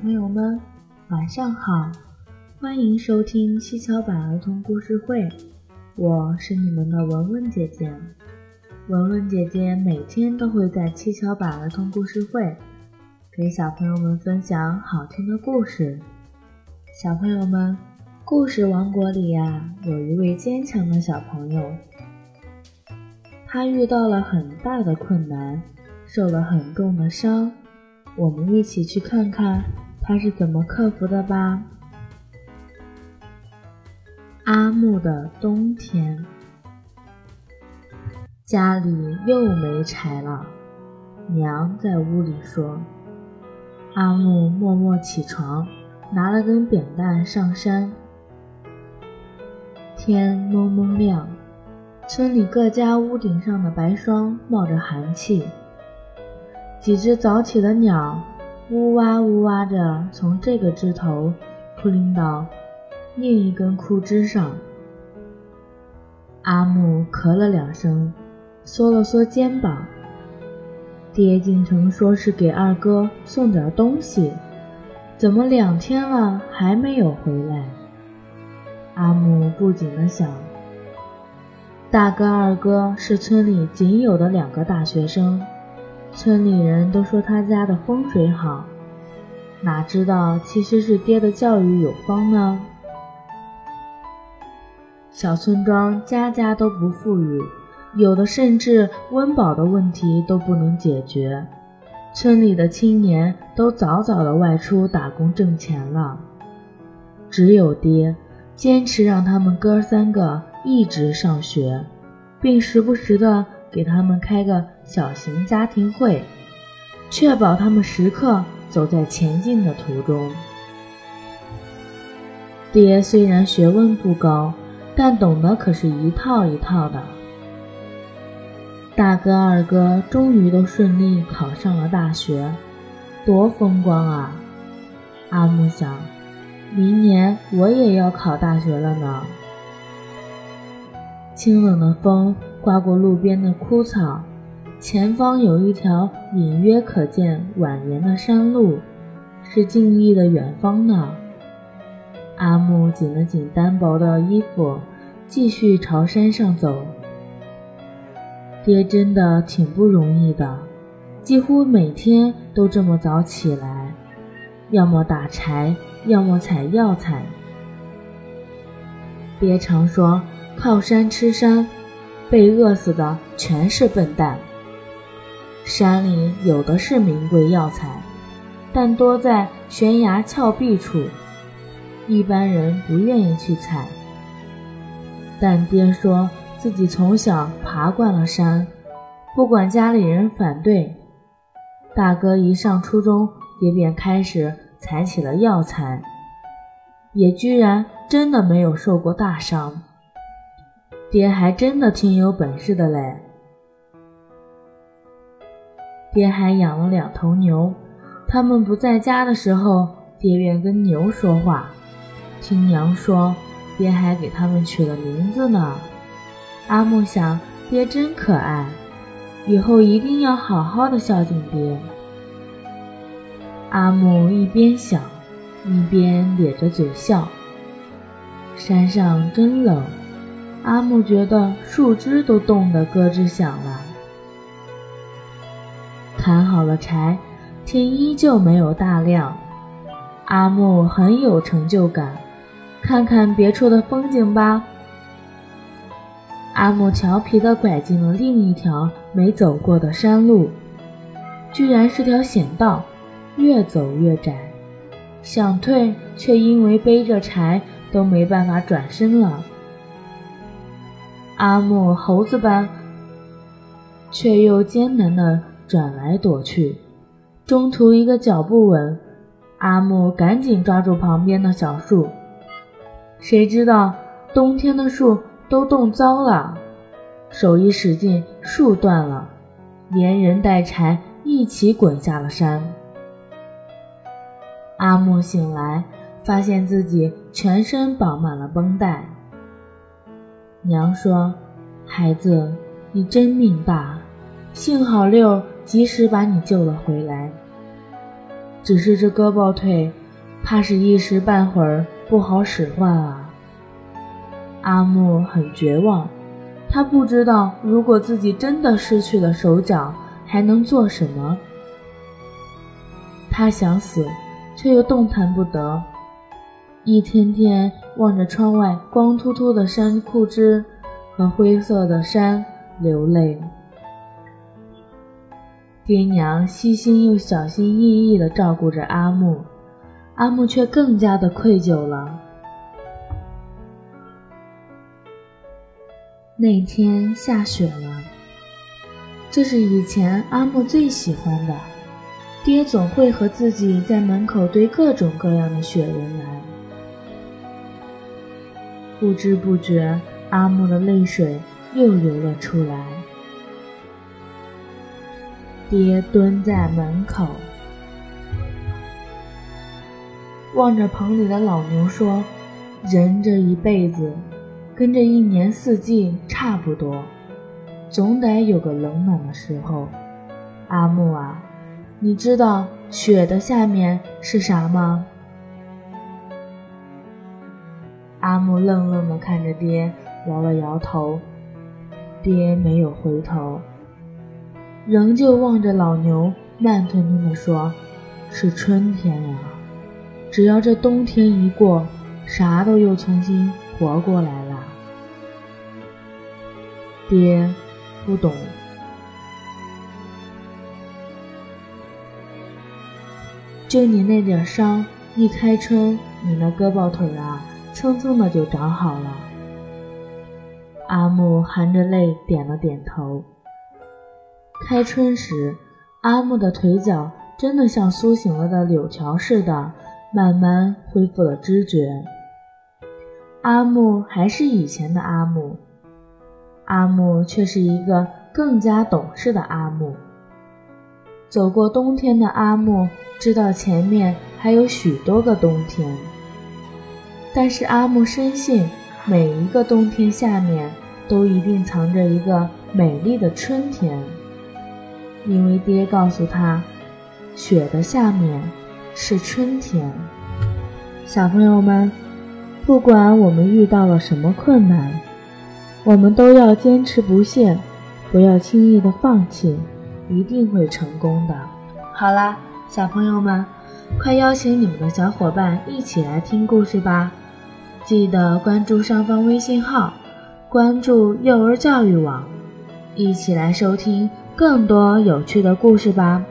朋友们，晚上好，欢迎收听七巧板儿童故事会，我是你们的文文姐姐。文文姐姐每天都会在七巧板儿童故事会给小朋友们分享好听的故事。小朋友们，故事王国里呀，有一位坚强的小朋友，他遇到了很大的困难，受了很重的伤。我们一起去看看。他是怎么克服的吧？阿木的冬天，家里又没柴了，娘在屋里说。阿木默默起床，拿了根扁担上山。天蒙蒙亮，村里各家屋顶上的白霜冒着寒气，几只早起的鸟。呜哇呜哇着从这个枝头扑棱到另一根枯枝上。阿木咳了两声，缩了缩肩膀。爹进城说是给二哥送点东西，怎么两天了还没有回来？阿木不禁地想：大哥、二哥是村里仅有的两个大学生。村里人都说他家的风水好，哪知道其实是爹的教育有方呢。小村庄家家都不富裕，有的甚至温饱的问题都不能解决。村里的青年都早早的外出打工挣钱了，只有爹坚持让他们哥三个一直上学，并时不时的。给他们开个小型家庭会，确保他们时刻走在前进的途中。爹虽然学问不高，但懂得可是一套一套的。大哥、二哥终于都顺利考上了大学，多风光啊！阿木想，明年我也要考大学了呢。清冷的风。刮过路边的枯草，前方有一条隐约可见蜿蜒的山路，是静谧的远方呢。阿木紧了紧单薄的衣服，继续朝山上走。爹真的挺不容易的，几乎每天都这么早起来，要么打柴，要么采药材。爹常说：“靠山吃山。”被饿死的全是笨蛋。山里有的是名贵药材，但多在悬崖峭壁处，一般人不愿意去采。但爹说自己从小爬惯了山，不管家里人反对，大哥一上初中，爹便开始采起了药材，也居然真的没有受过大伤。爹还真的挺有本事的嘞！爹还养了两头牛，他们不在家的时候，爹便跟牛说话。听娘说，爹还给他们取了名字呢。阿木想，爹真可爱，以后一定要好好的孝敬爹。阿木一边想，一边咧着嘴笑。山上真冷。阿木觉得树枝都冻得咯吱响了。砍好了柴，天依旧没有大亮。阿木很有成就感，看看别处的风景吧。阿木调皮地拐进了另一条没走过的山路，居然是条险道，越走越窄，想退却因为背着柴都没办法转身了。阿木猴子般，却又艰难地转来躲去。中途一个脚不稳，阿木赶紧抓住旁边的小树。谁知道冬天的树都冻糟了，手一使劲，树断了，连人带柴一起滚下了山。阿木醒来，发现自己全身绑满了绷带。娘说：“孩子，你真命大，幸好六及时把你救了回来。只是这胳膊腿，怕是一时半会儿不好使唤啊。阿木很绝望，他不知道如果自己真的失去了手脚，还能做什么。他想死，却又动弹不得，一天天望着窗外光秃秃的山枯枝和灰色的山流泪。爹娘细心又小心翼翼地照顾着阿木，阿木却更加的愧疚了。那天下雪了，这是以前阿木最喜欢的。爹总会和自己在门口堆各种各样的雪人来。不知不觉，阿木的泪水又流了出来。爹蹲在门口，望着棚里的老牛说：“人这一辈子，跟这一年四季差不多，总得有个冷暖的时候。阿木啊，你知道雪的下面是啥吗？”阿木愣愣地看着爹，摇了摇头。爹没有回头。仍旧望着老牛，慢吞吞地说：“是春天呀，只要这冬天一过，啥都又重新活过来了。”爹，不懂。就你那点伤，一开春，你那胳膊腿啊，蹭蹭的就长好了。阿木含着泪点了点头。开春时，阿木的腿脚真的像苏醒了的柳条似的，慢慢恢复了知觉。阿木还是以前的阿木，阿木却是一个更加懂事的阿木。走过冬天的阿木，知道前面还有许多个冬天，但是阿木深信，每一个冬天下面都一定藏着一个美丽的春天。因为爹告诉他，雪的下面是春天。小朋友们，不管我们遇到了什么困难，我们都要坚持不懈，不要轻易的放弃，一定会成功的。好啦，小朋友们，快邀请你们的小伙伴一起来听故事吧！记得关注上方微信号，关注幼儿教育网，一起来收听。更多有趣的故事吧！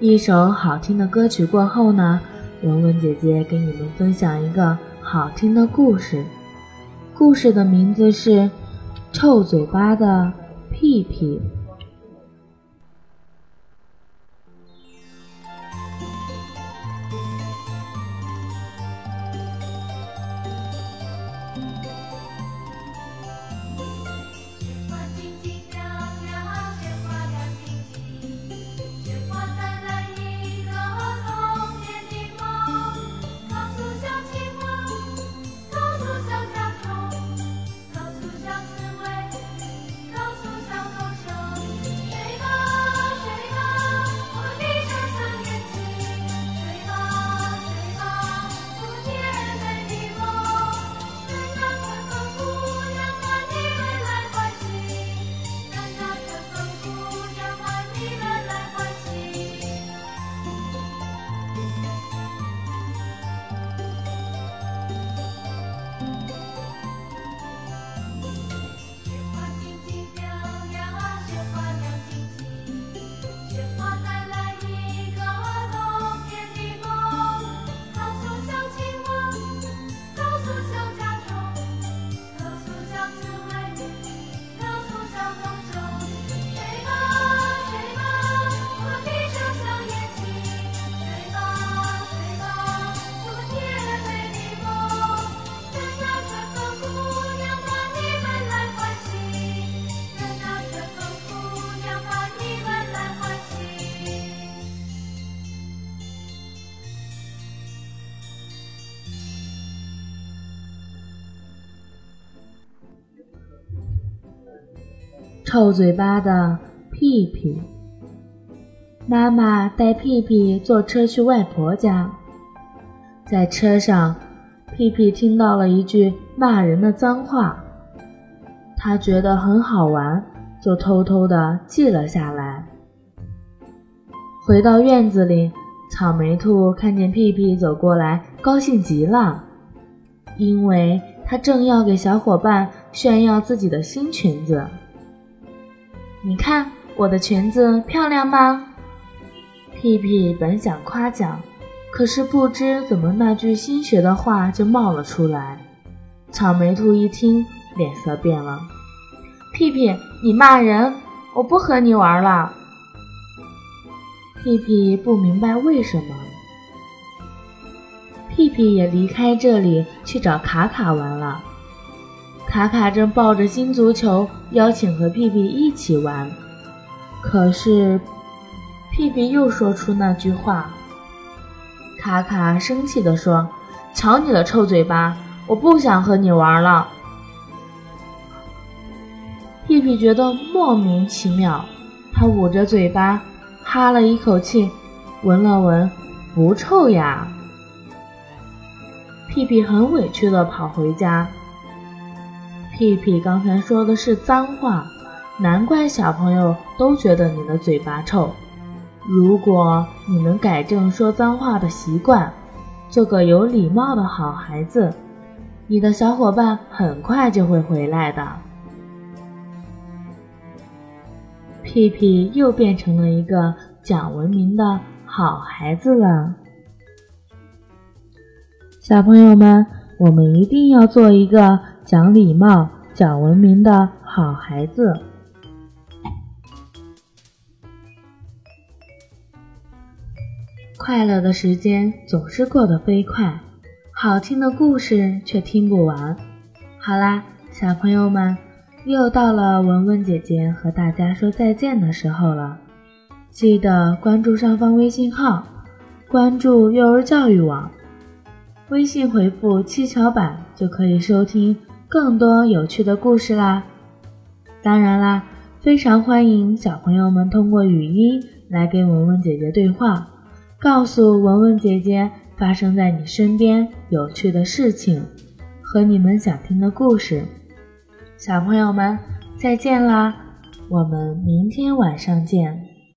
一首好听的歌曲过后呢，文文姐姐给你们分享一个好听的故事。故事的名字是《臭嘴巴的屁屁》。臭嘴巴的屁屁。妈妈带屁屁坐车去外婆家，在车上，屁屁听到了一句骂人的脏话，他觉得很好玩，就偷偷的记了下来。回到院子里，草莓兔看见屁屁走过来，高兴极了，因为他正要给小伙伴炫耀自己的新裙子。你看我的裙子漂亮吗？屁屁本想夸奖，可是不知怎么那句新学的话就冒了出来。草莓兔一听，脸色变了。屁屁，你骂人，我不和你玩了。屁屁不明白为什么。屁屁也离开这里去找卡卡玩了。卡卡正抱着新足球，邀请和屁屁一起玩，可是。屁屁又说出那句话，卡卡生气地说：“瞧你的臭嘴巴，我不想和你玩了。”屁屁觉得莫名其妙，他捂着嘴巴，哈了一口气，闻了闻，不臭呀。屁屁很委屈地跑回家。屁屁刚才说的是脏话，难怪小朋友都觉得你的嘴巴臭。如果你能改正说脏话的习惯，做个有礼貌的好孩子，你的小伙伴很快就会回来的。屁屁又变成了一个讲文明的好孩子了。小朋友们，我们一定要做一个讲礼貌、讲文明的好孩子。快乐的时间总是过得飞快，好听的故事却听不完。好啦，小朋友们，又到了文文姐姐和大家说再见的时候了。记得关注上方微信号，关注幼儿教育网，微信回复“七巧板”就可以收听更多有趣的故事啦。当然啦，非常欢迎小朋友们通过语音来跟文文姐姐对话。告诉文文姐姐发生在你身边有趣的事情和你们想听的故事，小朋友们再见啦！我们明天晚上见。